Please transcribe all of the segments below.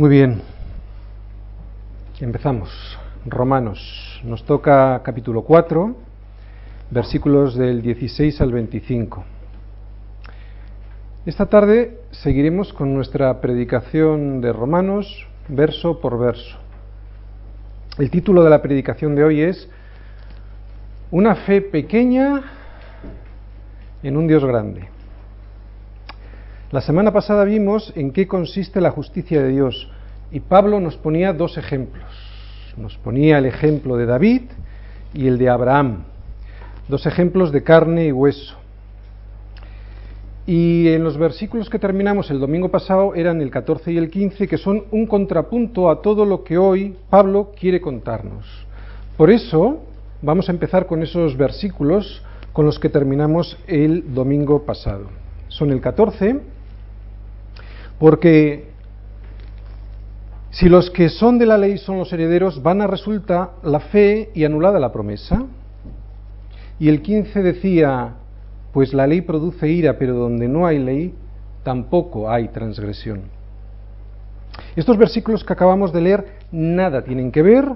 Muy bien. Empezamos. Romanos. Nos toca capítulo 4, versículos del 16 al 25. Esta tarde seguiremos con nuestra predicación de Romanos, verso por verso. El título de la predicación de hoy es Una fe pequeña en un Dios grande. La semana pasada vimos en qué consiste la justicia de Dios y Pablo nos ponía dos ejemplos. Nos ponía el ejemplo de David y el de Abraham, dos ejemplos de carne y hueso. Y en los versículos que terminamos el domingo pasado eran el 14 y el 15, que son un contrapunto a todo lo que hoy Pablo quiere contarnos. Por eso vamos a empezar con esos versículos con los que terminamos el domingo pasado. Son el 14 porque si los que son de la ley son los herederos, van a resultar la fe y anulada la promesa. Y el 15 decía, pues la ley produce ira, pero donde no hay ley, tampoco hay transgresión. Estos versículos que acabamos de leer nada tienen que ver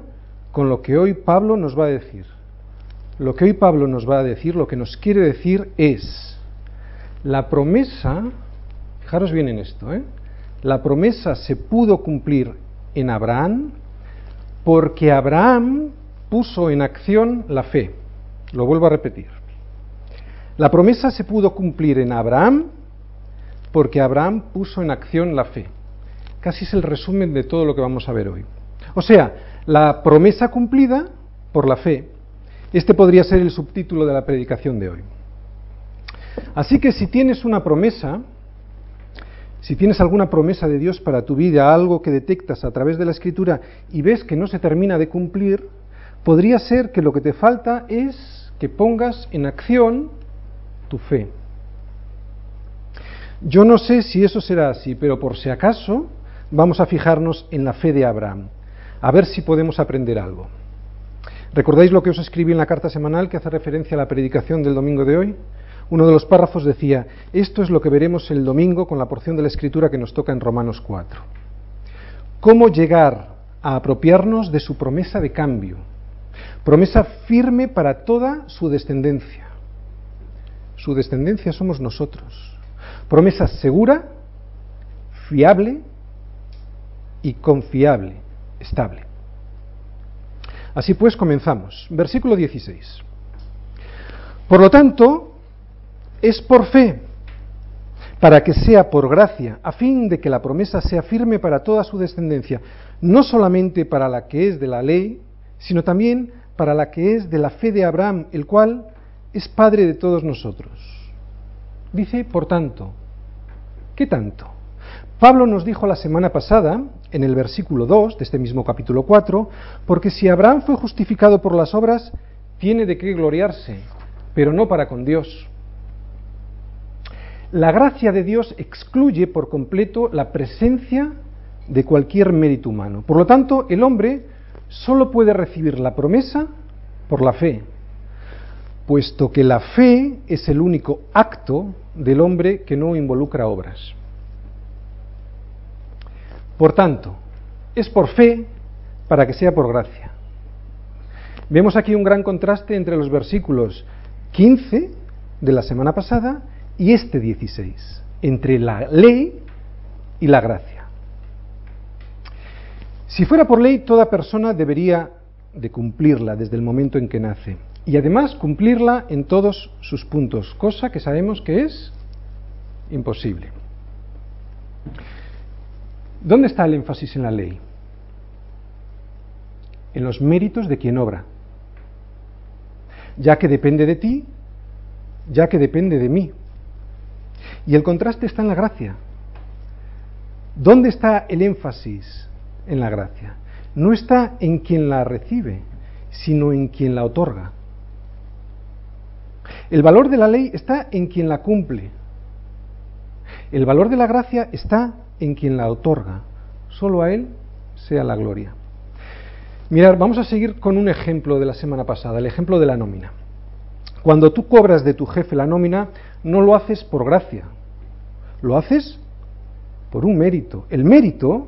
con lo que hoy Pablo nos va a decir. Lo que hoy Pablo nos va a decir, lo que nos quiere decir es, la promesa Fijaros bien en esto, ¿eh? La promesa se pudo cumplir en Abraham porque Abraham puso en acción la fe. Lo vuelvo a repetir. La promesa se pudo cumplir en Abraham porque Abraham puso en acción la fe. Casi es el resumen de todo lo que vamos a ver hoy. O sea, la promesa cumplida por la fe. Este podría ser el subtítulo de la predicación de hoy. Así que si tienes una promesa, si tienes alguna promesa de Dios para tu vida, algo que detectas a través de la escritura y ves que no se termina de cumplir, podría ser que lo que te falta es que pongas en acción tu fe. Yo no sé si eso será así, pero por si acaso vamos a fijarnos en la fe de Abraham, a ver si podemos aprender algo. ¿Recordáis lo que os escribí en la carta semanal que hace referencia a la predicación del domingo de hoy? Uno de los párrafos decía, esto es lo que veremos el domingo con la porción de la escritura que nos toca en Romanos 4. ¿Cómo llegar a apropiarnos de su promesa de cambio? Promesa firme para toda su descendencia. Su descendencia somos nosotros. Promesa segura, fiable y confiable, estable. Así pues, comenzamos. Versículo 16. Por lo tanto, es por fe, para que sea por gracia, a fin de que la promesa sea firme para toda su descendencia, no solamente para la que es de la ley, sino también para la que es de la fe de Abraham, el cual es Padre de todos nosotros. Dice, por tanto, ¿qué tanto? Pablo nos dijo la semana pasada, en el versículo 2 de este mismo capítulo 4, porque si Abraham fue justificado por las obras, tiene de qué gloriarse, pero no para con Dios. La gracia de Dios excluye por completo la presencia de cualquier mérito humano. Por lo tanto, el hombre solo puede recibir la promesa por la fe, puesto que la fe es el único acto del hombre que no involucra obras. Por tanto, es por fe para que sea por gracia. Vemos aquí un gran contraste entre los versículos 15 de la semana pasada y este 16, entre la ley y la gracia. Si fuera por ley, toda persona debería de cumplirla desde el momento en que nace y además cumplirla en todos sus puntos, cosa que sabemos que es imposible. ¿Dónde está el énfasis en la ley? En los méritos de quien obra, ya que depende de ti, ya que depende de mí. Y el contraste está en la gracia. ¿Dónde está el énfasis en la gracia? No está en quien la recibe, sino en quien la otorga. El valor de la ley está en quien la cumple. El valor de la gracia está en quien la otorga. Solo a Él sea la gloria. Mirad, vamos a seguir con un ejemplo de la semana pasada, el ejemplo de la nómina. Cuando tú cobras de tu jefe la nómina, no lo haces por gracia, lo haces por un mérito. El mérito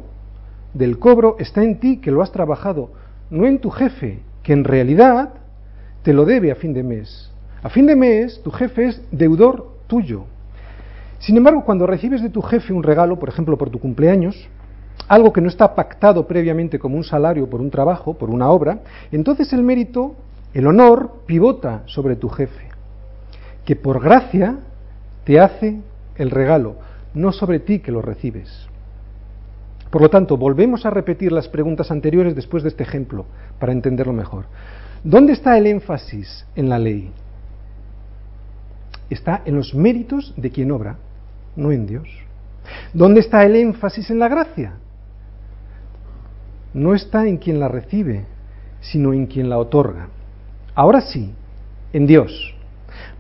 del cobro está en ti que lo has trabajado, no en tu jefe, que en realidad te lo debe a fin de mes. A fin de mes, tu jefe es deudor tuyo. Sin embargo, cuando recibes de tu jefe un regalo, por ejemplo, por tu cumpleaños, algo que no está pactado previamente como un salario por un trabajo, por una obra, entonces el mérito, el honor, pivota sobre tu jefe, que por gracia te hace el regalo, no sobre ti que lo recibes. Por lo tanto, volvemos a repetir las preguntas anteriores después de este ejemplo, para entenderlo mejor. ¿Dónde está el énfasis en la ley? Está en los méritos de quien obra, no en Dios. ¿Dónde está el énfasis en la gracia? No está en quien la recibe, sino en quien la otorga. Ahora sí, en Dios.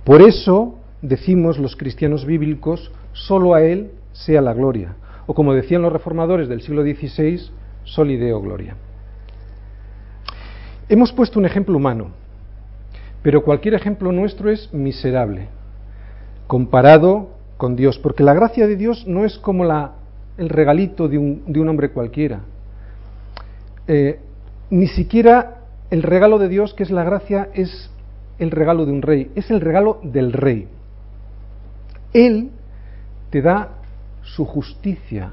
Por eso decimos los cristianos bíblicos, solo a Él sea la gloria. O como decían los reformadores del siglo XVI, solideo gloria. Hemos puesto un ejemplo humano, pero cualquier ejemplo nuestro es miserable comparado con Dios, porque la gracia de Dios no es como la, el regalito de un, hombre cualquiera. Eh, ni siquiera el regalo de Dios, que es la gracia, es el regalo de un rey, es el regalo del rey. Él te da su justicia,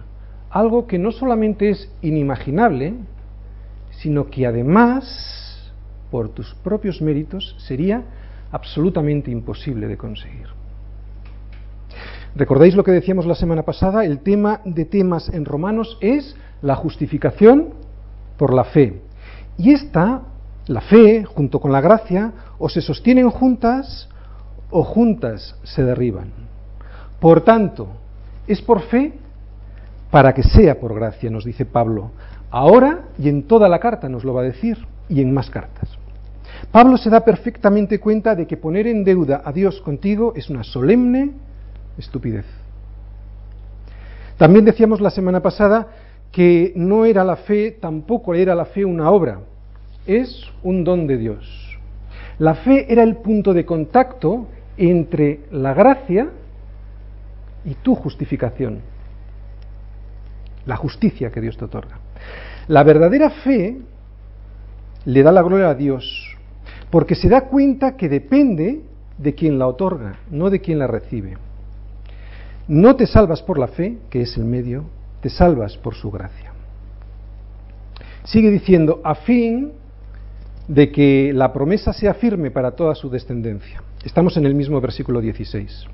algo que no solamente es inimaginable, sino que además, por tus propios méritos, sería absolutamente imposible de conseguir. ¿Recordáis lo que decíamos la semana pasada? El tema de temas en Romanos es la justificación por la fe. Y esta, la fe, junto con la gracia, o se sostienen juntas o juntas se derriban. Por tanto, es por fe para que sea por gracia, nos dice Pablo. Ahora y en toda la carta nos lo va a decir, y en más cartas. Pablo se da perfectamente cuenta de que poner en deuda a Dios contigo es una solemne estupidez. También decíamos la semana pasada que no era la fe, tampoco era la fe una obra, es un don de Dios. La fe era el punto de contacto entre la gracia y tu justificación, la justicia que Dios te otorga. La verdadera fe le da la gloria a Dios, porque se da cuenta que depende de quien la otorga, no de quien la recibe. No te salvas por la fe, que es el medio, te salvas por su gracia. Sigue diciendo, a fin de que la promesa sea firme para toda su descendencia. Estamos en el mismo versículo 16.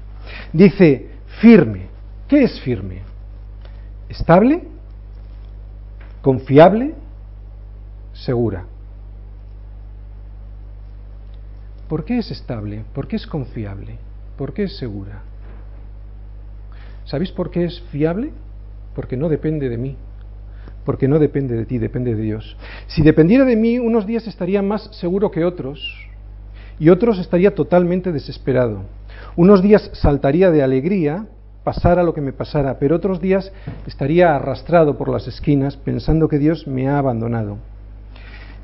Dice, firme. ¿Qué es firme? ¿Estable? ¿Confiable? ¿Segura? ¿Por qué es estable? ¿Por qué es confiable? ¿Por qué es segura? ¿Sabéis por qué es fiable? porque no depende de mí, porque no depende de ti, depende de Dios. Si dependiera de mí, unos días estaría más seguro que otros y otros estaría totalmente desesperado. Unos días saltaría de alegría, pasara lo que me pasara, pero otros días estaría arrastrado por las esquinas pensando que Dios me ha abandonado.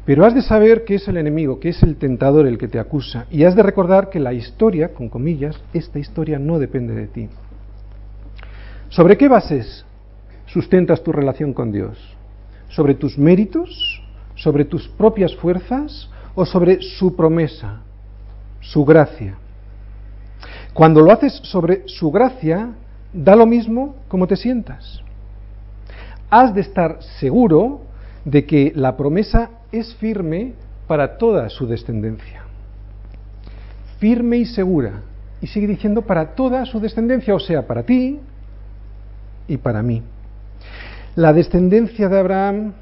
Pero has de saber que es el enemigo, que es el tentador el que te acusa, y has de recordar que la historia, con comillas, esta historia no depende de ti. ¿Sobre qué bases sustentas tu relación con Dios? ¿Sobre tus méritos? ¿Sobre tus propias fuerzas? ¿O sobre su promesa, su gracia? Cuando lo haces sobre su gracia, da lo mismo como te sientas. Has de estar seguro de que la promesa es firme para toda su descendencia. Firme y segura. Y sigue diciendo para toda su descendencia, o sea, para ti y para mí. La descendencia de Abraham,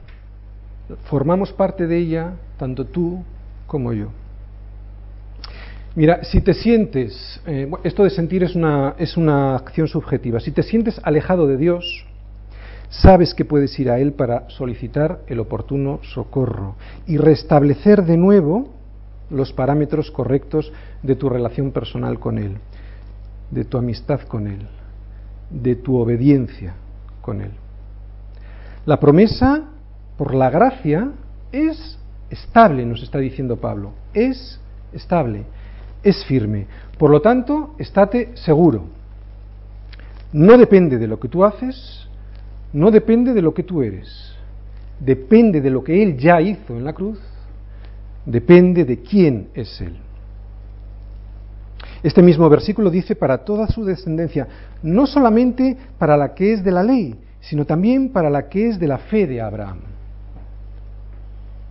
formamos parte de ella, tanto tú como yo. Mira, si te sientes, eh, esto de sentir es una, es una acción subjetiva, si te sientes alejado de Dios, sabes que puedes ir a Él para solicitar el oportuno socorro y restablecer de nuevo los parámetros correctos de tu relación personal con Él, de tu amistad con Él, de tu obediencia con Él. La promesa, por la gracia, es estable, nos está diciendo Pablo. Es estable, es firme. Por lo tanto, estate seguro. No depende de lo que tú haces, no depende de lo que tú eres. depende de lo que Él ya hizo en la cruz, depende de quién es Él. Este mismo versículo dice para toda su descendencia, no solamente para la que es de la ley, sino también para la que es de la fe de Abraham.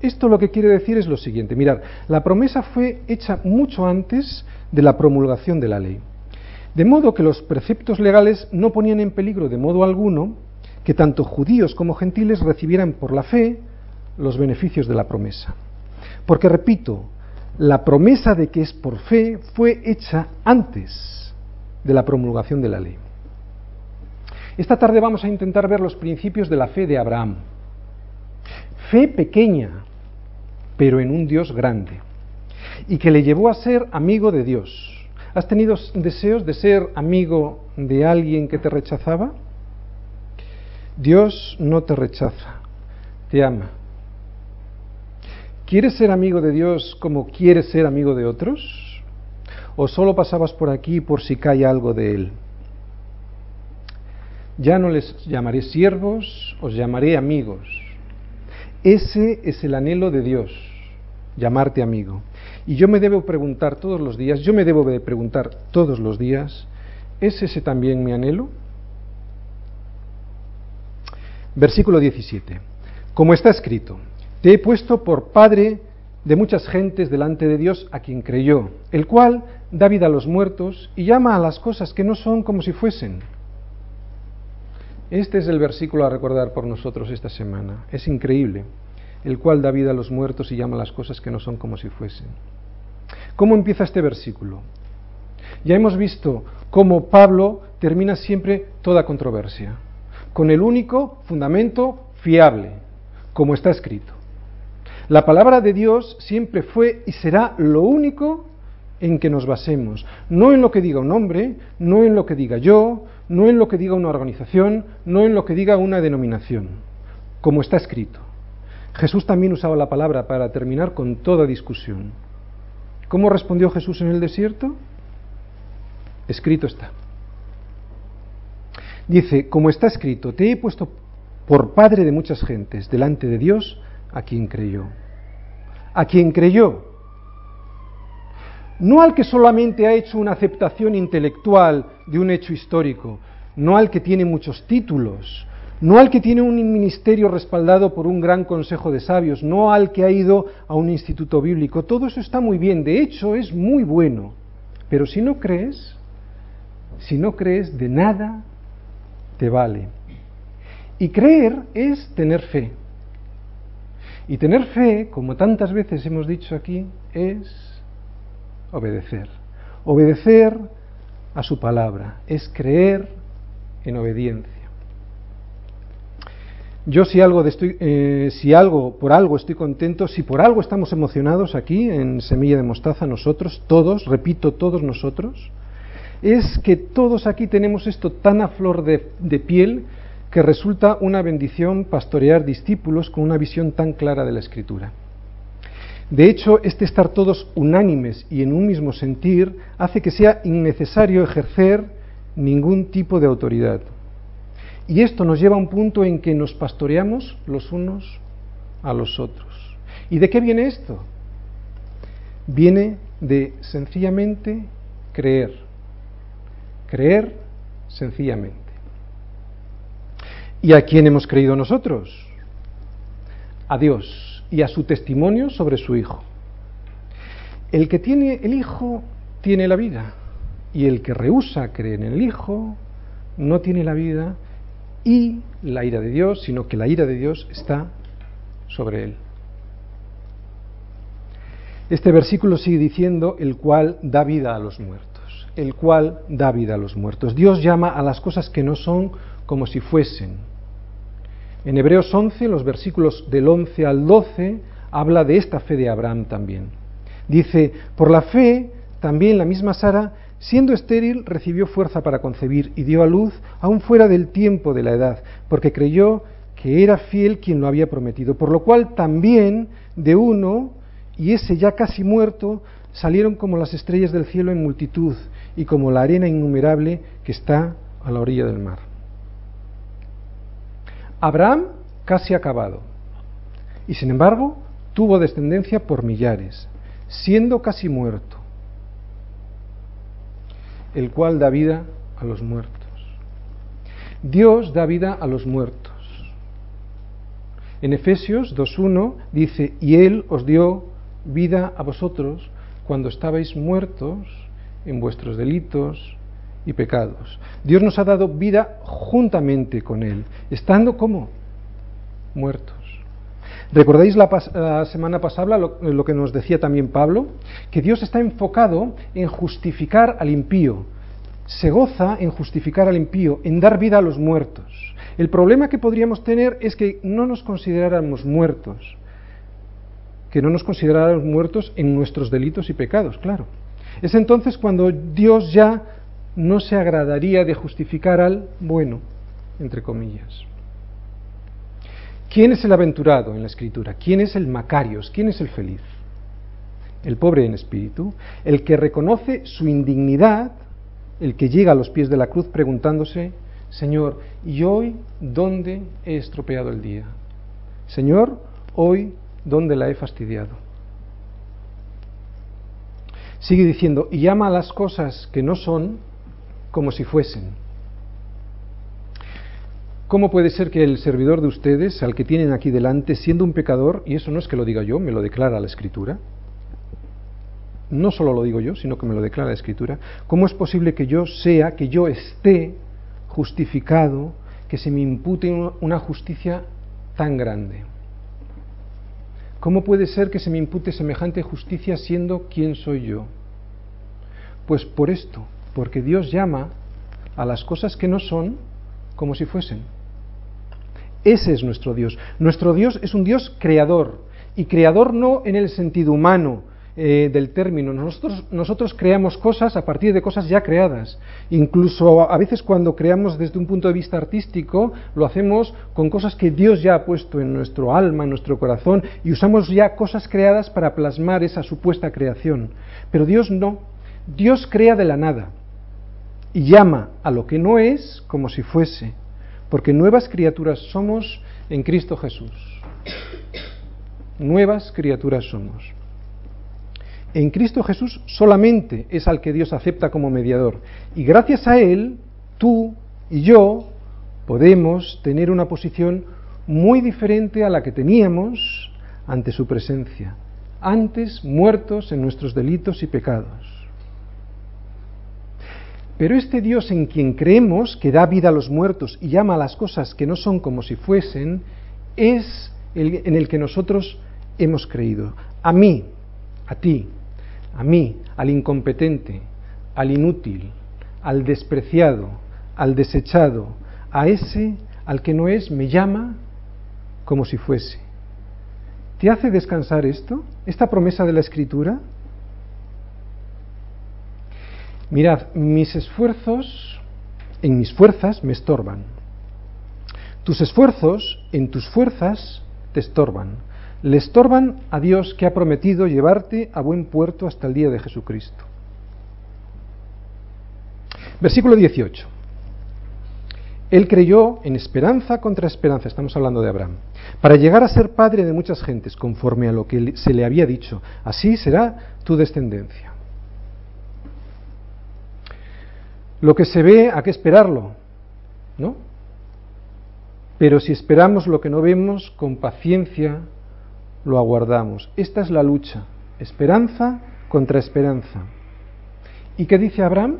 Esto lo que quiere decir es lo siguiente, mirad, la promesa fue hecha mucho antes de la promulgación de la ley. De modo que los preceptos legales no ponían en peligro de modo alguno que tanto judíos como gentiles recibieran por la fe los beneficios de la promesa. Porque, repito, la promesa de que es por fe fue hecha antes de la promulgación de la ley. Esta tarde vamos a intentar ver los principios de la fe de Abraham. Fe pequeña, pero en un Dios grande, y que le llevó a ser amigo de Dios. ¿Has tenido deseos de ser amigo de alguien que te rechazaba? Dios no te rechaza, te ama. ¿Quieres ser amigo de Dios como quieres ser amigo de otros? ¿O solo pasabas por aquí por si cae algo de Él? Ya no les llamaré siervos, os llamaré amigos. Ese es el anhelo de Dios, llamarte amigo. Y yo me debo preguntar todos los días, yo me debo de preguntar todos los días, ¿es ese también mi anhelo? Versículo 17. Como está escrito, te he puesto por padre de muchas gentes delante de Dios a quien creyó, el cual da vida a los muertos y llama a las cosas que no son como si fuesen. Este es el versículo a recordar por nosotros esta semana. Es increíble. El cual da vida a los muertos y llama las cosas que no son como si fuesen. ¿Cómo empieza este versículo? Ya hemos visto cómo Pablo termina siempre toda controversia, con el único fundamento fiable, como está escrito. La palabra de Dios siempre fue y será lo único en que nos basemos, no en lo que diga un hombre, no en lo que diga yo, no en lo que diga una organización, no en lo que diga una denominación, como está escrito. Jesús también usaba la palabra para terminar con toda discusión. ¿Cómo respondió Jesús en el desierto? Escrito está. Dice, como está escrito, te he puesto por padre de muchas gentes delante de Dios a quien creyó. A quien creyó. No al que solamente ha hecho una aceptación intelectual de un hecho histórico, no al que tiene muchos títulos, no al que tiene un ministerio respaldado por un gran consejo de sabios, no al que ha ido a un instituto bíblico. Todo eso está muy bien, de hecho es muy bueno. Pero si no crees, si no crees, de nada te vale. Y creer es tener fe. Y tener fe, como tantas veces hemos dicho aquí, es obedecer. Obedecer a su palabra, es creer en obediencia. Yo si algo, estoy, eh, si algo, por algo estoy contento, si por algo estamos emocionados aquí en Semilla de Mostaza, nosotros, todos, repito, todos nosotros, es que todos aquí tenemos esto tan a flor de, de piel que resulta una bendición pastorear discípulos con una visión tan clara de la Escritura. De hecho, este estar todos unánimes y en un mismo sentir hace que sea innecesario ejercer ningún tipo de autoridad. Y esto nos lleva a un punto en que nos pastoreamos los unos a los otros. ¿Y de qué viene esto? Viene de sencillamente creer. Creer sencillamente. ¿Y a quién hemos creído nosotros? A Dios y a su testimonio sobre su Hijo. El que tiene el Hijo tiene la vida y el que rehúsa creer en el Hijo no tiene la vida y la ira de Dios, sino que la ira de Dios está sobre él. Este versículo sigue diciendo el cual da vida a los muertos, el cual da vida a los muertos. Dios llama a las cosas que no son como si fuesen. En Hebreos 11, los versículos del 11 al 12, habla de esta fe de Abraham también. Dice, por la fe, también la misma Sara, siendo estéril, recibió fuerza para concebir y dio a luz aún fuera del tiempo de la edad, porque creyó que era fiel quien lo había prometido, por lo cual también de uno, y ese ya casi muerto, salieron como las estrellas del cielo en multitud y como la arena innumerable que está a la orilla del mar. Abraham casi acabado, y sin embargo tuvo descendencia por millares, siendo casi muerto, el cual da vida a los muertos. Dios da vida a los muertos. En Efesios 2.1 dice, y Él os dio vida a vosotros cuando estabais muertos en vuestros delitos y pecados. Dios nos ha dado vida juntamente con Él, estando como muertos. ¿Recordáis la, semana pasada lo, lo, que nos decía también Pablo? Que Dios está enfocado en justificar al impío. Se goza en justificar al impío, en dar vida a los muertos. El problema que podríamos tener es que no nos consideráramos muertos, que no nos consideráramos muertos en nuestros delitos y pecados, claro. Es entonces cuando Dios ya no se agradaría de justificar al bueno, entre comillas. ¿Quién es el aventurado en la escritura? ¿Quién es el Macarios? ¿Quién es el feliz? El pobre en espíritu, el que reconoce su indignidad, el que llega a los pies de la cruz preguntándose, Señor, ¿y hoy dónde he estropeado el día? Señor, hoy dónde la he fastidiado. Sigue diciendo, y llama a las cosas que no son como si fuesen. ¿Cómo puede ser que el servidor de ustedes, al que tienen aquí delante, siendo un pecador, y eso no es que lo diga yo, me lo declara la Escritura, no solo lo digo yo, sino que me lo declara la Escritura, ¿cómo es posible que yo sea, que yo esté justificado, que se me impute una justicia tan grande? ¿Cómo puede ser que se me impute semejante justicia siendo quien soy yo? Pues por esto, porque Dios llama a las cosas que no son como si fuesen. Ese es nuestro Dios. Nuestro Dios es un Dios creador, y creador no en el sentido humano, eh, del término. Nosotros, nosotros creamos cosas a partir de cosas ya creadas. Incluso a veces cuando creamos desde un punto de vista artístico, lo hacemos con cosas que Dios ya ha puesto en nuestro alma, en nuestro corazón, y usamos ya cosas creadas para plasmar esa supuesta creación. Pero Dios no. Dios crea de la nada y llama a lo que no es como si fuese, porque nuevas criaturas somos en Cristo Jesús. Nuevas criaturas somos. En Cristo Jesús solamente es al que Dios acepta como mediador. Y gracias a Él, tú y yo podemos tener una posición muy diferente a la que teníamos ante su presencia, antes muertos en nuestros delitos y pecados. Pero este Dios en quien creemos, que da vida a los muertos y llama a las cosas que no son como si fuesen, es el en el que nosotros hemos creído. A mí, a ti, a mí, al incompetente, al inútil, al despreciado, al desechado, a ese al que no es, me llama como si fuese. ¿Te hace descansar esto? ¿Esta promesa de la Escritura? Mirad, mis esfuerzos en mis fuerzas me estorban. Tus esfuerzos en tus fuerzas te estorban le estorban a Dios que ha prometido llevarte a buen puerto hasta el día de Jesucristo. Versículo 18. Él creyó en esperanza contra esperanza, estamos hablando de Abraham, para llegar a ser padre de muchas gentes, conforme a lo que se le había dicho. Así será tu descendencia. Lo que se ve, ¿a qué esperarlo? ¿No? Pero si esperamos lo que no vemos, con paciencia lo aguardamos. Esta es la lucha, esperanza contra esperanza. ¿Y qué dice Abraham?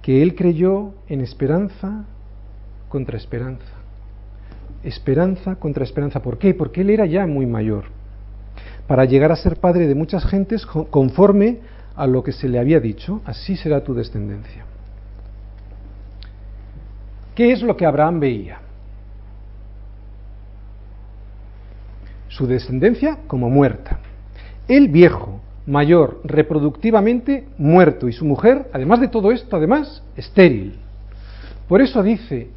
Que él creyó en esperanza contra esperanza. Esperanza contra esperanza. ¿Por qué? Porque él era ya muy mayor. Para llegar a ser padre de muchas gentes conforme a lo que se le había dicho, así será tu descendencia. ¿Qué es lo que Abraham veía? su descendencia como muerta. El viejo, mayor, reproductivamente muerto y su mujer, además de todo esto, además, estéril. Por eso dice,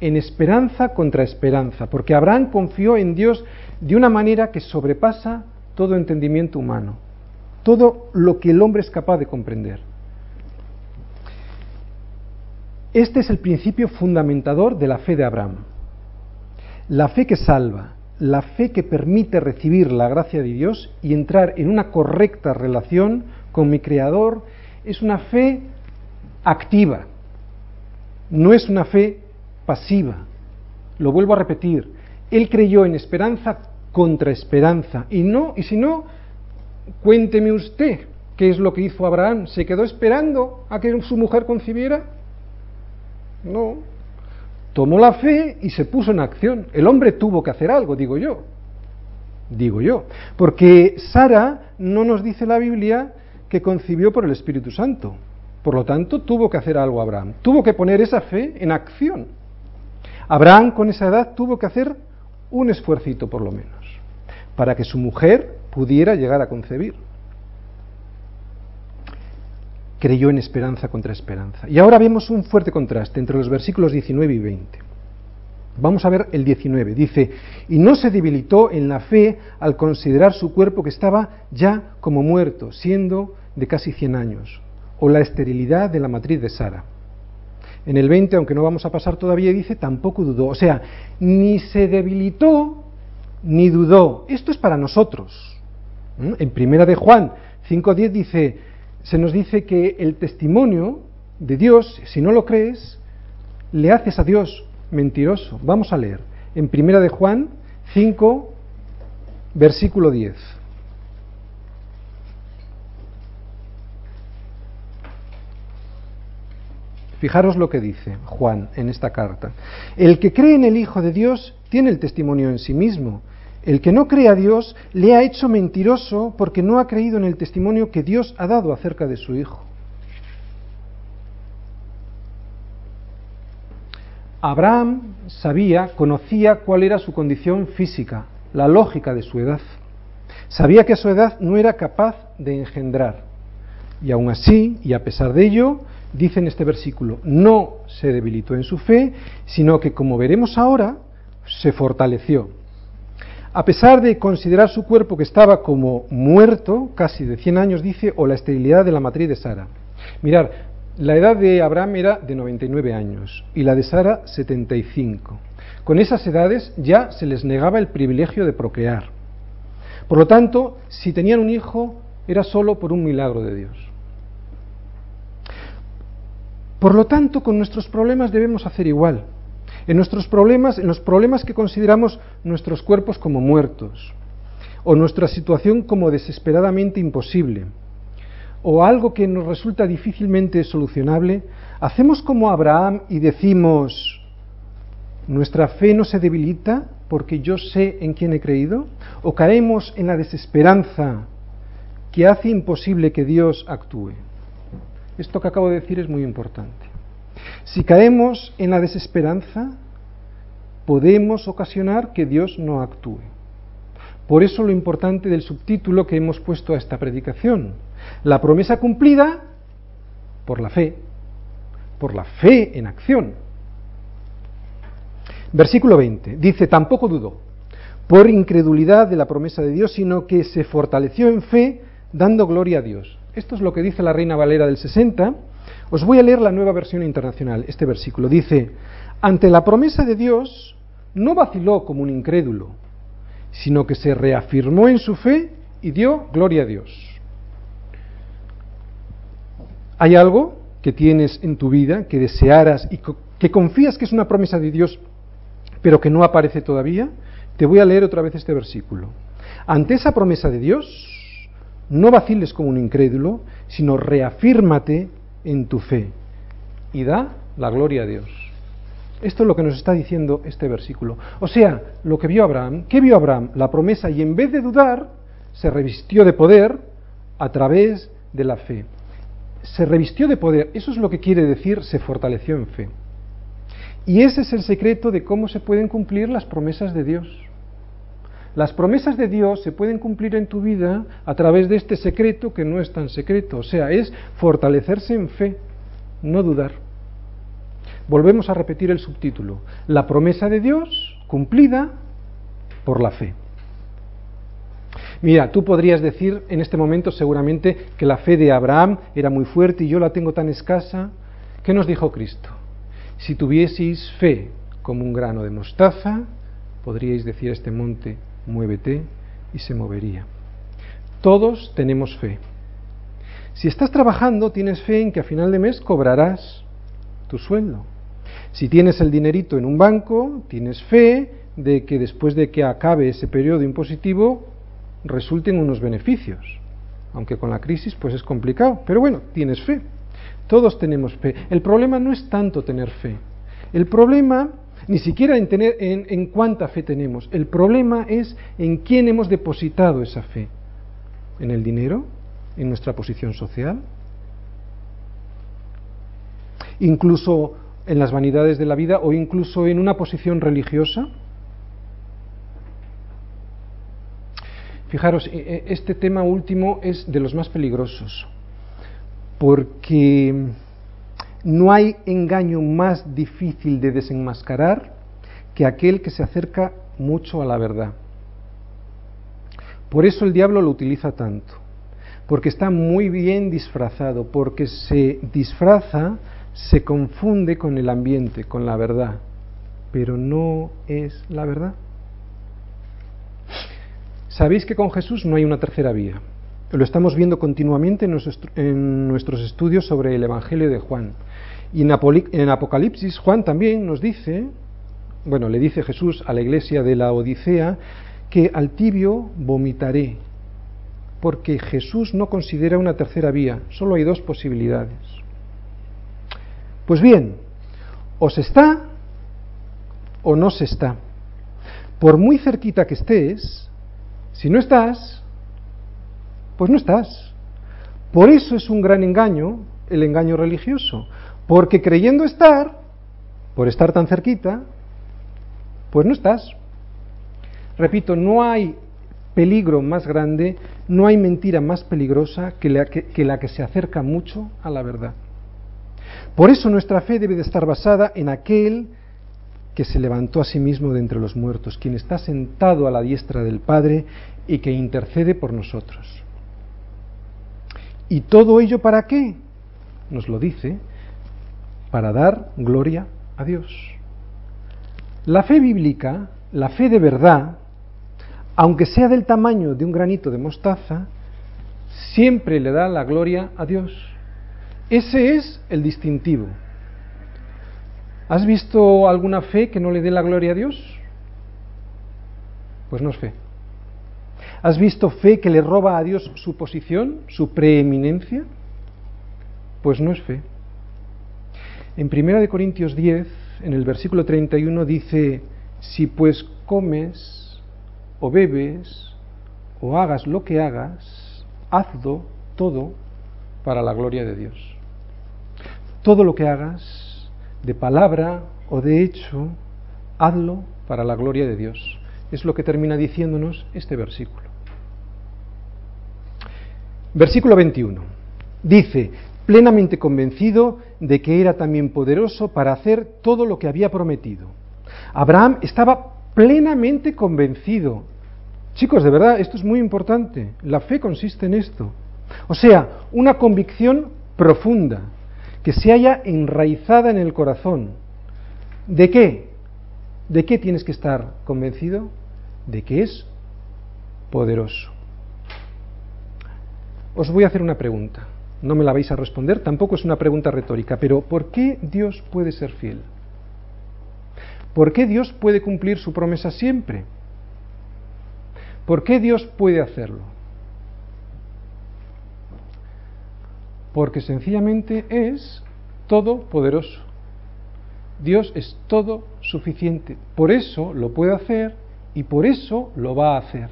en esperanza contra esperanza, porque Abraham confió en Dios de una manera que sobrepasa todo entendimiento humano, todo lo que el hombre es capaz de comprender. Este es el principio fundamentador de la fe de Abraham. La fe que salva, la fe que permite recibir la gracia de Dios y entrar en una correcta relación con mi Creador es una fe activa, no es una fe pasiva. Lo vuelvo a repetir, él creyó en esperanza contra esperanza y no, y si no, cuénteme usted qué es lo que hizo Abraham. ¿Se quedó esperando a que su mujer concibiera? No. Tomó la fe y se puso en acción. El hombre tuvo que hacer algo, digo yo. Digo yo. Porque Sara no nos dice la Biblia que concibió por el Espíritu Santo. Por lo tanto, tuvo que hacer algo Abraham. Tuvo que poner esa fe en acción. Abraham con esa edad tuvo que hacer un esfuercito por lo menos para que su mujer pudiera llegar a concebir. Creyó en esperanza contra esperanza. Y ahora vemos un fuerte contraste entre los versículos 19 y 20. Vamos a ver el 19. Dice, y no se debilitó en la fe al considerar su cuerpo que estaba ya como muerto, siendo de casi 100 años, o la esterilidad de la matriz de Sara. En el 20, aunque no vamos a pasar todavía, dice, tampoco dudó. O sea, ni se debilitó ni dudó. Esto es para nosotros. En primera de Juan 5.10 dice, se nos dice que el testimonio de Dios, si no lo crees, le haces a Dios mentiroso. Vamos a leer. En primera de Juan 5, versículo 10. Fijaros lo que dice Juan en esta carta. El que cree en el Hijo de Dios tiene el testimonio en sí mismo. El que no cree a Dios le ha hecho mentiroso porque no ha creído en el testimonio que Dios ha dado acerca de su Hijo. Abraham sabía, conocía cuál era su condición física, la lógica de su edad. Sabía que a su edad no era capaz de engendrar. Y aún así, y a pesar de ello, dice en este versículo, no se debilitó en su fe, sino que, como veremos ahora, se fortaleció a pesar de considerar su cuerpo que estaba como muerto, casi de 100 años, dice, o la esterilidad de la matriz de Sara. Mirar, la edad de Abraham era de 99 años y la de Sara 75. Con esas edades ya se les negaba el privilegio de procrear. Por lo tanto, si tenían un hijo, era solo por un milagro de Dios. Por lo tanto, con nuestros problemas debemos hacer igual en nuestros problemas, en los problemas que consideramos nuestros cuerpos como muertos, o nuestra situación como desesperadamente imposible, o algo que nos resulta difícilmente solucionable, hacemos como Abraham y decimos, ¿nuestra fe no se debilita porque yo sé en quién he creído? ¿O caemos en la desesperanza que hace imposible que Dios actúe? Esto que acabo de decir es muy importante. Si caemos en la desesperanza, podemos ocasionar que Dios no actúe. Por eso lo importante del subtítulo que hemos puesto a esta predicación. La promesa cumplida por la fe, por la fe en acción. Versículo 20. Dice, tampoco dudó por incredulidad de la promesa de Dios, sino que se fortaleció en fe dando gloria a Dios. Esto es lo que dice la Reina Valera del 60 os voy a leer la nueva versión internacional. Este versículo dice, ante la promesa de Dios, no vaciló como un incrédulo, sino que se reafirmó en su fe y dio gloria a Dios. ¿Hay algo que tienes en tu vida que desearas y que confías que es una promesa de Dios, pero que no aparece todavía? Te voy a leer otra vez este versículo. Ante esa promesa de Dios, no vaciles como un incrédulo, sino reafírmate en tu fe y da la gloria a Dios. Esto es lo que nos está diciendo este versículo. O sea, lo que vio Abraham, ¿qué vio Abraham? La promesa y en vez de dudar, se revistió de poder a través de la fe. Se revistió de poder, eso es lo que quiere decir se fortaleció en fe. Y ese es el secreto de cómo se pueden cumplir las promesas de Dios. Las promesas de Dios se pueden cumplir en tu vida a través de este secreto que no es tan secreto, o sea, es fortalecerse en fe, no dudar. Volvemos a repetir el subtítulo, la promesa de Dios cumplida por la fe. Mira, tú podrías decir en este momento seguramente que la fe de Abraham era muy fuerte y yo la tengo tan escasa. ¿Qué nos dijo Cristo? Si tuvieseis fe como un grano de mostaza, podríais decir a este monte, muévete, y se movería. Todos tenemos fe. Si estás trabajando, tienes fe en que a final de mes cobrarás tu sueldo. Si tienes el dinerito en un banco, tienes fe de que después de que acabe ese periodo impositivo resulten unos beneficios. Aunque con la crisis pues es complicado, pero bueno, tienes fe. Todos tenemos fe. El problema no es tanto tener fe. El problema ni siquiera en, tener, en, cuánta fe tenemos. El problema es en quién hemos depositado esa fe. ¿En el dinero? ¿En nuestra posición social? Incluso en las vanidades de la vida o incluso en una posición religiosa. Fijaros, e, e, este tema último es de los más peligrosos, porque no hay engaño más difícil de desenmascarar que aquel que se acerca mucho a la verdad. Por eso el diablo lo utiliza tanto, porque está muy bien disfrazado, porque se disfraza, se confunde con el ambiente, con la verdad, pero no es la verdad. Sabéis que con Jesús no hay una tercera vía. Lo estamos viendo continuamente en nuestros, estudios sobre el Evangelio de Juan. Y en, Apocalipsis Juan también nos dice, bueno, le dice Jesús a la iglesia de la Odisea, que al tibio vomitaré, porque Jesús no considera una tercera vía, solo hay dos posibilidades. Pues bien, o se está o no se está. Por muy cerquita que estés, si no estás, pues no estás. Por eso es un gran engaño el engaño religioso, porque creyendo estar, por estar tan cerquita, pues no estás. Repito, no hay peligro más grande, no hay mentira más peligrosa que la que, que la que, se acerca mucho a la verdad. Por eso nuestra fe debe de estar basada en aquel que se levantó a sí mismo de entre los muertos, quien está sentado a la diestra del Padre y que intercede por nosotros. ¿Y todo ello para qué? Nos lo dice, para dar gloria a Dios. La fe bíblica, la fe de verdad, aunque sea del tamaño de un granito de mostaza, siempre le da la gloria a Dios. Ese es el distintivo. ¿Has visto alguna fe que no le dé la gloria a Dios? Pues no es fe. ¿Has visto fe que le roba a Dios su posición, su preeminencia? Pues no es fe. En 1 Corintios 10, en el versículo 31 dice, si pues comes o bebes o hagas lo que hagas, hazlo todo para la gloria de Dios. Todo lo que hagas, de palabra o de hecho, hazlo para la gloria de Dios. Es lo que termina diciéndonos este versículo. Versículo 21. Dice, plenamente convencido de que era también poderoso para hacer todo lo que había prometido. Abraham estaba plenamente convencido. Chicos, de verdad, esto es muy importante. La fe consiste en esto. O sea, una convicción profunda, que se haya enraizada en el corazón. ¿De qué? ¿De qué tienes que estar convencido? De que es poderoso. Os voy a hacer una pregunta. No me la vais a responder, tampoco es una pregunta retórica, pero ¿por qué Dios puede ser fiel? ¿Por qué Dios puede cumplir su promesa siempre? ¿Por qué Dios puede hacerlo? porque sencillamente es todopoderoso. Dios es todo suficiente. Por eso lo puede hacer y por eso lo va a hacer.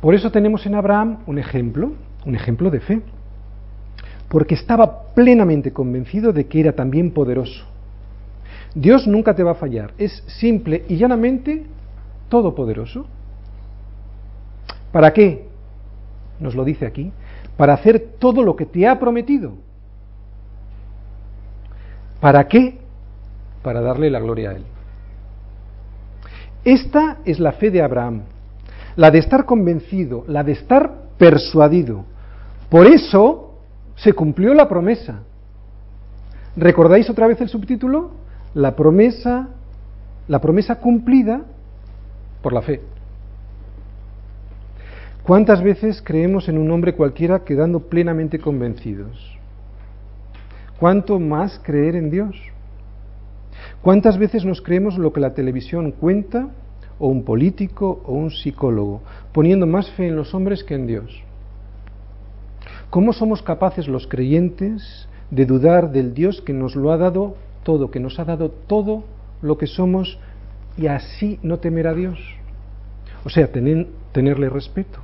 Por eso tenemos en Abraham un ejemplo, un ejemplo de fe. Porque estaba plenamente convencido de que era también poderoso. Dios nunca te va a fallar. Es simple y llanamente todopoderoso. ¿Para qué? nos lo dice aquí, para hacer todo lo que te ha prometido. ¿Para qué? Para darle la gloria a Él. Esta es la fe de Abraham, la de estar convencido, la de estar persuadido. Por eso se cumplió la promesa. ¿Recordáis otra vez el subtítulo? La promesa la promesa cumplida por la fe. ¿Cuántas veces creemos en un hombre cualquiera quedando plenamente convencidos? ¿Cuánto más creer en Dios? ¿Cuántas veces nos creemos lo que la televisión cuenta, o un político, o un psicólogo, poniendo más fe en los hombres que en Dios? ¿Cómo somos capaces los creyentes de dudar del Dios que nos lo ha dado todo, que nos ha dado todo lo que somos y así no temer a Dios? O sea, tenerle respeto.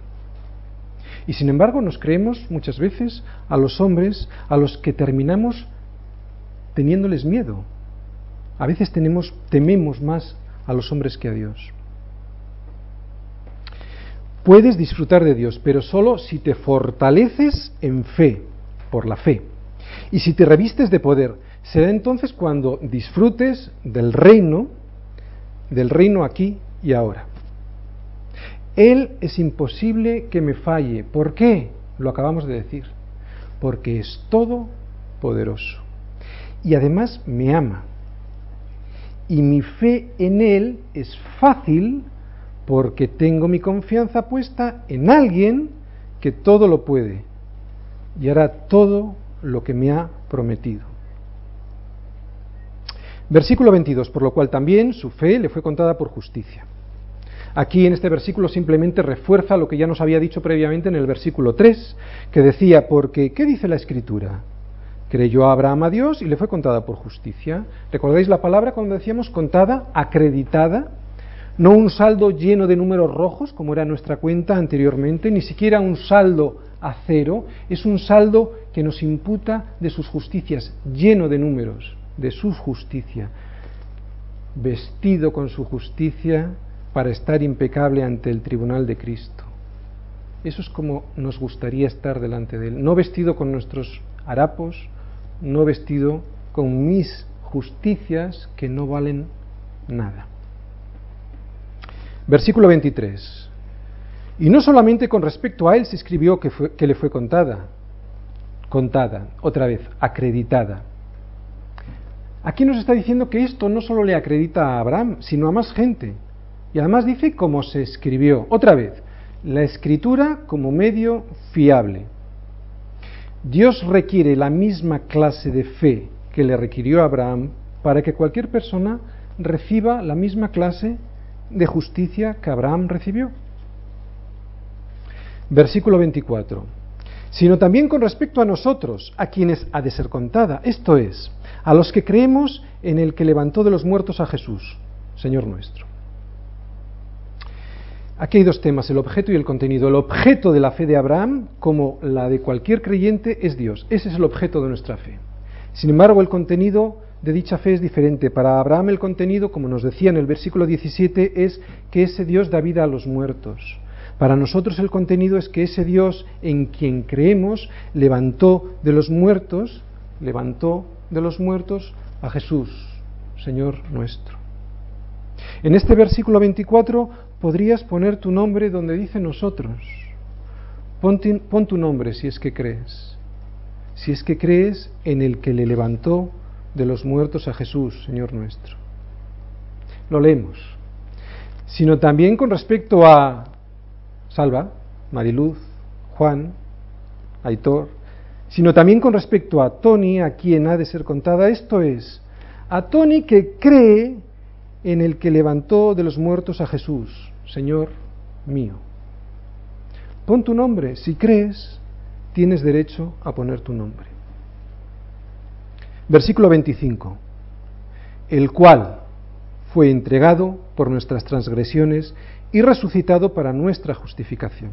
Y sin embargo nos creemos muchas veces a los hombres a los que terminamos teniéndoles miedo. A veces tenemos, tememos más a los hombres que a Dios. Puedes disfrutar de Dios, pero solo si te fortaleces en fe, por la fe. Y si te revistes de poder, será entonces cuando disfrutes del reino, del reino aquí y ahora. Él es imposible que me falle. ¿Por qué? Lo acabamos de decir. Porque es todo poderoso. Y además me ama. Y mi fe en Él es fácil porque tengo mi confianza puesta en alguien que todo lo puede y hará todo lo que me ha prometido. Versículo 22, por lo cual también su fe le fue contada por justicia. Aquí en este versículo simplemente refuerza lo que ya nos había dicho previamente en el versículo 3, que decía, porque, ¿qué dice la escritura? Creyó Abraham a Dios y le fue contada por justicia. ¿Recordáis la palabra cuando decíamos contada, acreditada? No un saldo lleno de números rojos, como era nuestra cuenta anteriormente, ni siquiera un saldo a cero, es un saldo que nos imputa de sus justicias, lleno de números, de su justicia, vestido con su justicia para estar impecable ante el tribunal de Cristo. Eso es como nos gustaría estar delante de Él, no vestido con nuestros harapos, no vestido con mis justicias que no valen nada. Versículo 23. Y no solamente con respecto a él se escribió que, que le fue contada, contada, otra vez, acreditada. Aquí nos está diciendo que esto no solo le acredita a Abraham, sino a más gente. Y además dice cómo se escribió. Otra vez, la escritura como medio fiable. Dios requiere la misma clase de fe que le requirió a Abraham para que cualquier persona reciba la misma clase de justicia que Abraham recibió. Versículo 24. Sino también con respecto a nosotros, a quienes ha de ser contada, esto es, a los que creemos en el que levantó de los muertos a Jesús, Señor nuestro. Aquí hay dos temas, el objeto y el contenido. El objeto de la fe de Abraham, como la de cualquier creyente, es Dios. Ese es el objeto de nuestra fe. Sin embargo, el contenido de dicha fe es diferente. Para Abraham el contenido, como nos decía en el versículo 17, es que ese Dios da vida a los muertos. Para nosotros el contenido es que ese Dios en quien creemos levantó de los muertos, levantó de los muertos a Jesús, Señor nuestro. En este versículo 24 podrías poner tu nombre donde dice nosotros. Pon, pon, tu nombre si es que crees. Si es que crees en el que le levantó de los muertos a Jesús, Señor nuestro. Lo leemos. Sino también con respecto a Salva, Mariluz, Juan, Aitor, sino también con respecto a Tony, a quien ha de ser contada, esto es, a Tony que cree en el que levantó de los muertos a Jesús, Señor mío. Pon tu nombre, si crees, tienes derecho a poner tu nombre. Versículo 25. El cual fue entregado por nuestras transgresiones y resucitado para nuestra justificación.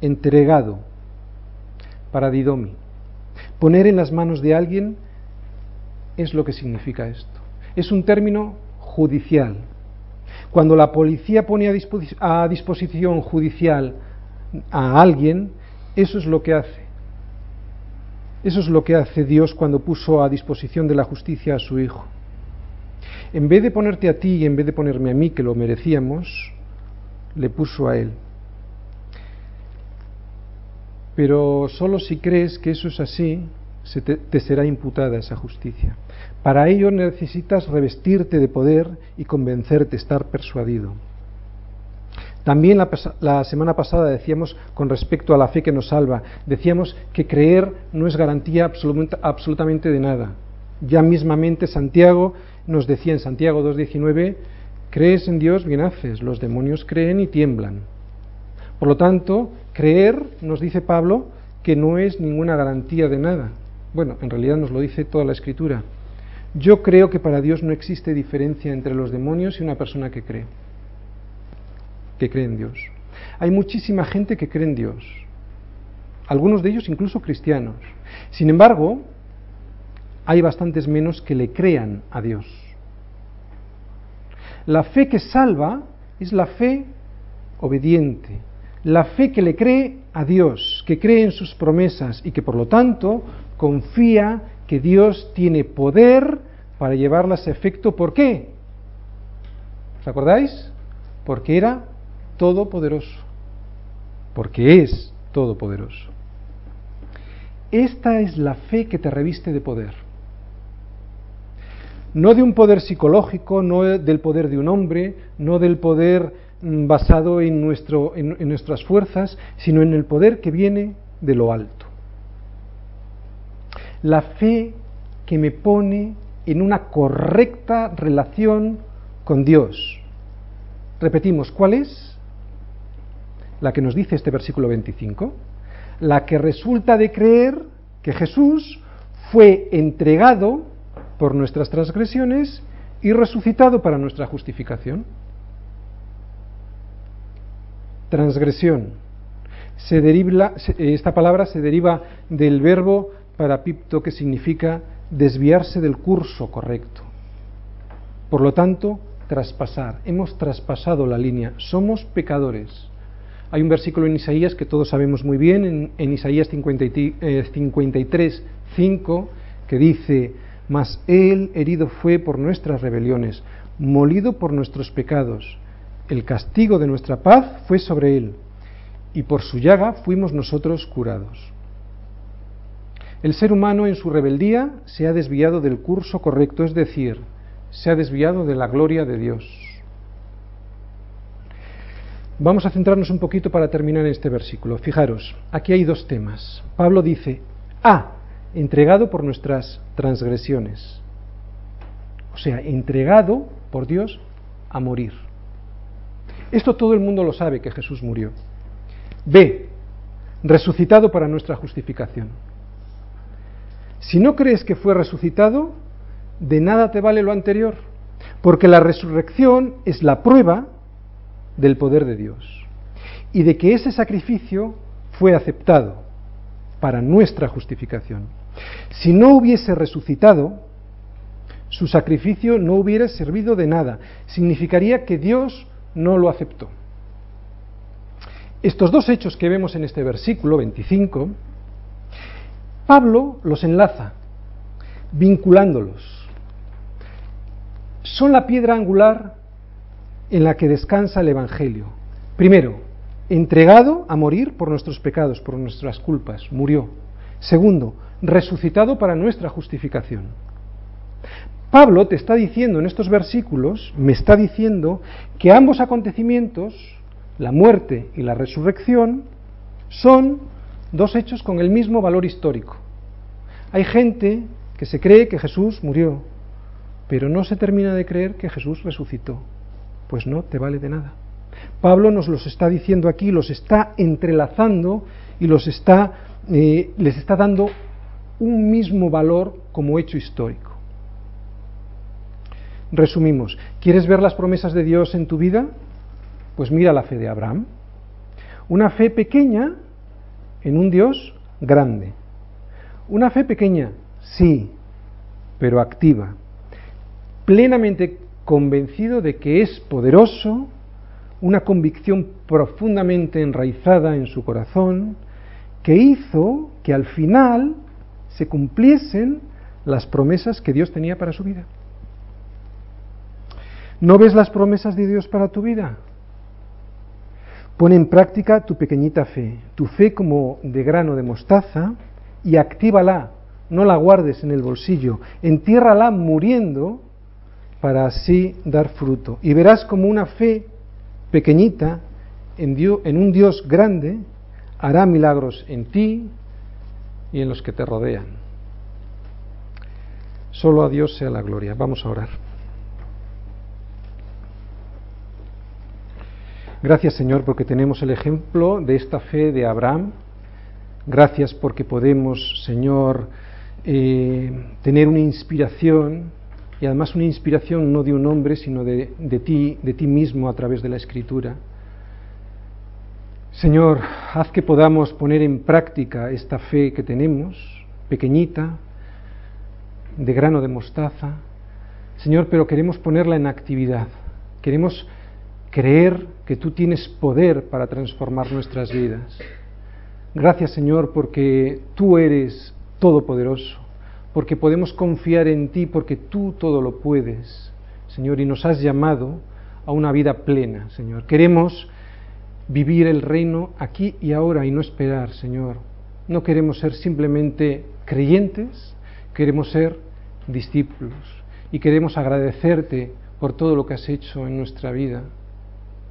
Entregado para Didomi. Poner en las manos de alguien es lo que significa esto. Es un término judicial, cuando la policía pone a, disposición judicial a alguien, eso es lo que hace. Eso es lo que hace Dios cuando puso a disposición de la justicia a su Hijo. En vez de ponerte a ti y en vez de ponerme a mí, que lo merecíamos, le puso a Él. Pero solo si crees que eso es así, se te, te, será imputada esa justicia. Para ello necesitas revestirte de poder y convencerte, estar persuadido. También la, semana pasada decíamos con respecto a la fe que nos salva, decíamos que creer no es garantía absolut absolutamente de nada. Ya mismamente Santiago nos decía en Santiago 2.19, crees en Dios, bien haces, los demonios creen y tiemblan. Por lo tanto, creer, nos dice Pablo, que no es ninguna garantía de nada. Bueno, en realidad nos lo dice toda la escritura. Yo creo que para Dios no existe diferencia entre los demonios y una persona que cree que cree en Dios. Hay muchísima gente que cree en Dios, algunos de ellos incluso cristianos. Sin embargo, hay bastantes menos que le crean a Dios. La fe que salva es la fe obediente, la fe que le cree a Dios, que cree en sus promesas y que por lo tanto confía que Dios tiene poder para llevarlas a efecto. ¿Por qué? ¿Os acordáis? Porque era todopoderoso, porque es todopoderoso. Esta es la fe que te reviste de poder. No de un poder psicológico, no del poder de un hombre, no del poder mm, basado en, en nuestras fuerzas, sino en el poder que viene de lo alto. La fe que me pone en una correcta relación con Dios. Repetimos, ¿cuál es? La que nos dice este versículo 25, la que resulta de creer que Jesús fue entregado por nuestras transgresiones y resucitado para nuestra justificación. Transgresión. Se deriva, esta palabra se deriva del verbo parapipto que significa desviarse del curso correcto. Por lo tanto, traspasar. Hemos traspasado la línea. Somos pecadores. Hay un versículo en Isaías que todos sabemos muy bien, en, Isaías 53, 5, que dice, Mas Él herido fue por nuestras rebeliones, molido por nuestros pecados. El castigo de nuestra paz fue sobre Él, y por su llaga fuimos nosotros curados. El ser humano en su rebeldía se ha desviado del curso correcto, es decir, se ha desviado de la gloria de Dios. Vamos a centrarnos un poquito para terminar este versículo. Fijaros, aquí hay dos temas. Pablo dice, ah, entregado por nuestras transgresiones. O sea, entregado por Dios a morir. Esto todo el mundo lo sabe que Jesús murió. B, resucitado para nuestra justificación. Si no crees que fue resucitado, de nada te vale lo anterior, porque la resurrección es la prueba del poder de Dios y de que ese sacrificio fue aceptado para nuestra justificación. Si no hubiese resucitado, su sacrificio no hubiera servido de nada. Significaría que Dios no lo aceptó. Estos dos hechos que vemos en este versículo 25, Pablo los enlaza, vinculándolos. Son la piedra angular en la que descansa el Evangelio. Primero, entregado a morir por nuestros pecados, por nuestras culpas, murió. Segundo, resucitado para nuestra justificación. Pablo te está diciendo en estos versículos, me está diciendo que ambos acontecimientos, la muerte y la resurrección, son dos hechos con el mismo valor histórico. Hay gente que se cree que Jesús murió, pero no se termina de creer que Jesús resucitó pues no te vale de nada. Pablo nos los está diciendo aquí, los está entrelazando y los está, eh, les está dando un mismo valor como hecho histórico. Resumimos, ¿quieres ver las promesas de Dios en tu vida? Pues mira la fe de Abraham. Una fe pequeña en un Dios grande. Una fe pequeña, sí, pero activa, plenamente convencido de que es poderoso, una convicción profundamente enraizada en su corazón, que hizo que al final se cumpliesen las promesas que Dios tenía para su vida. ¿No ves las promesas de Dios para tu vida? Pon en práctica tu pequeñita fe, tu fe como de grano de mostaza, y actívala no la guardes en el bolsillo, entiérrala muriendo para así dar fruto. Y verás como una fe pequeñita en, en un Dios grande hará milagros en ti y en los que te rodean. Solo a Dios sea la gloria. Vamos a orar. Gracias Señor porque tenemos el ejemplo de esta fe de Abraham. Gracias porque podemos, Señor, eh, tener una inspiración y además una inspiración no de un hombre, sino de, de ti, de ti mismo a través de la Escritura. Señor, haz que podamos poner en práctica esta fe que tenemos, pequeñita, de grano de mostaza. Señor, pero queremos ponerla en actividad. Queremos creer que tú tienes poder para transformar nuestras vidas. Gracias Señor porque tú eres todopoderoso, porque podemos confiar en ti, porque tú todo lo puedes, Señor, y nos has llamado a una vida plena, Señor. Queremos vivir el reino aquí y ahora y no esperar, Señor. No queremos ser simplemente creyentes, queremos ser discípulos y queremos agradecerte por todo lo que has hecho en nuestra vida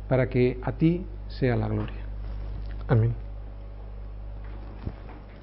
para que a ti sea la gloria. Amén.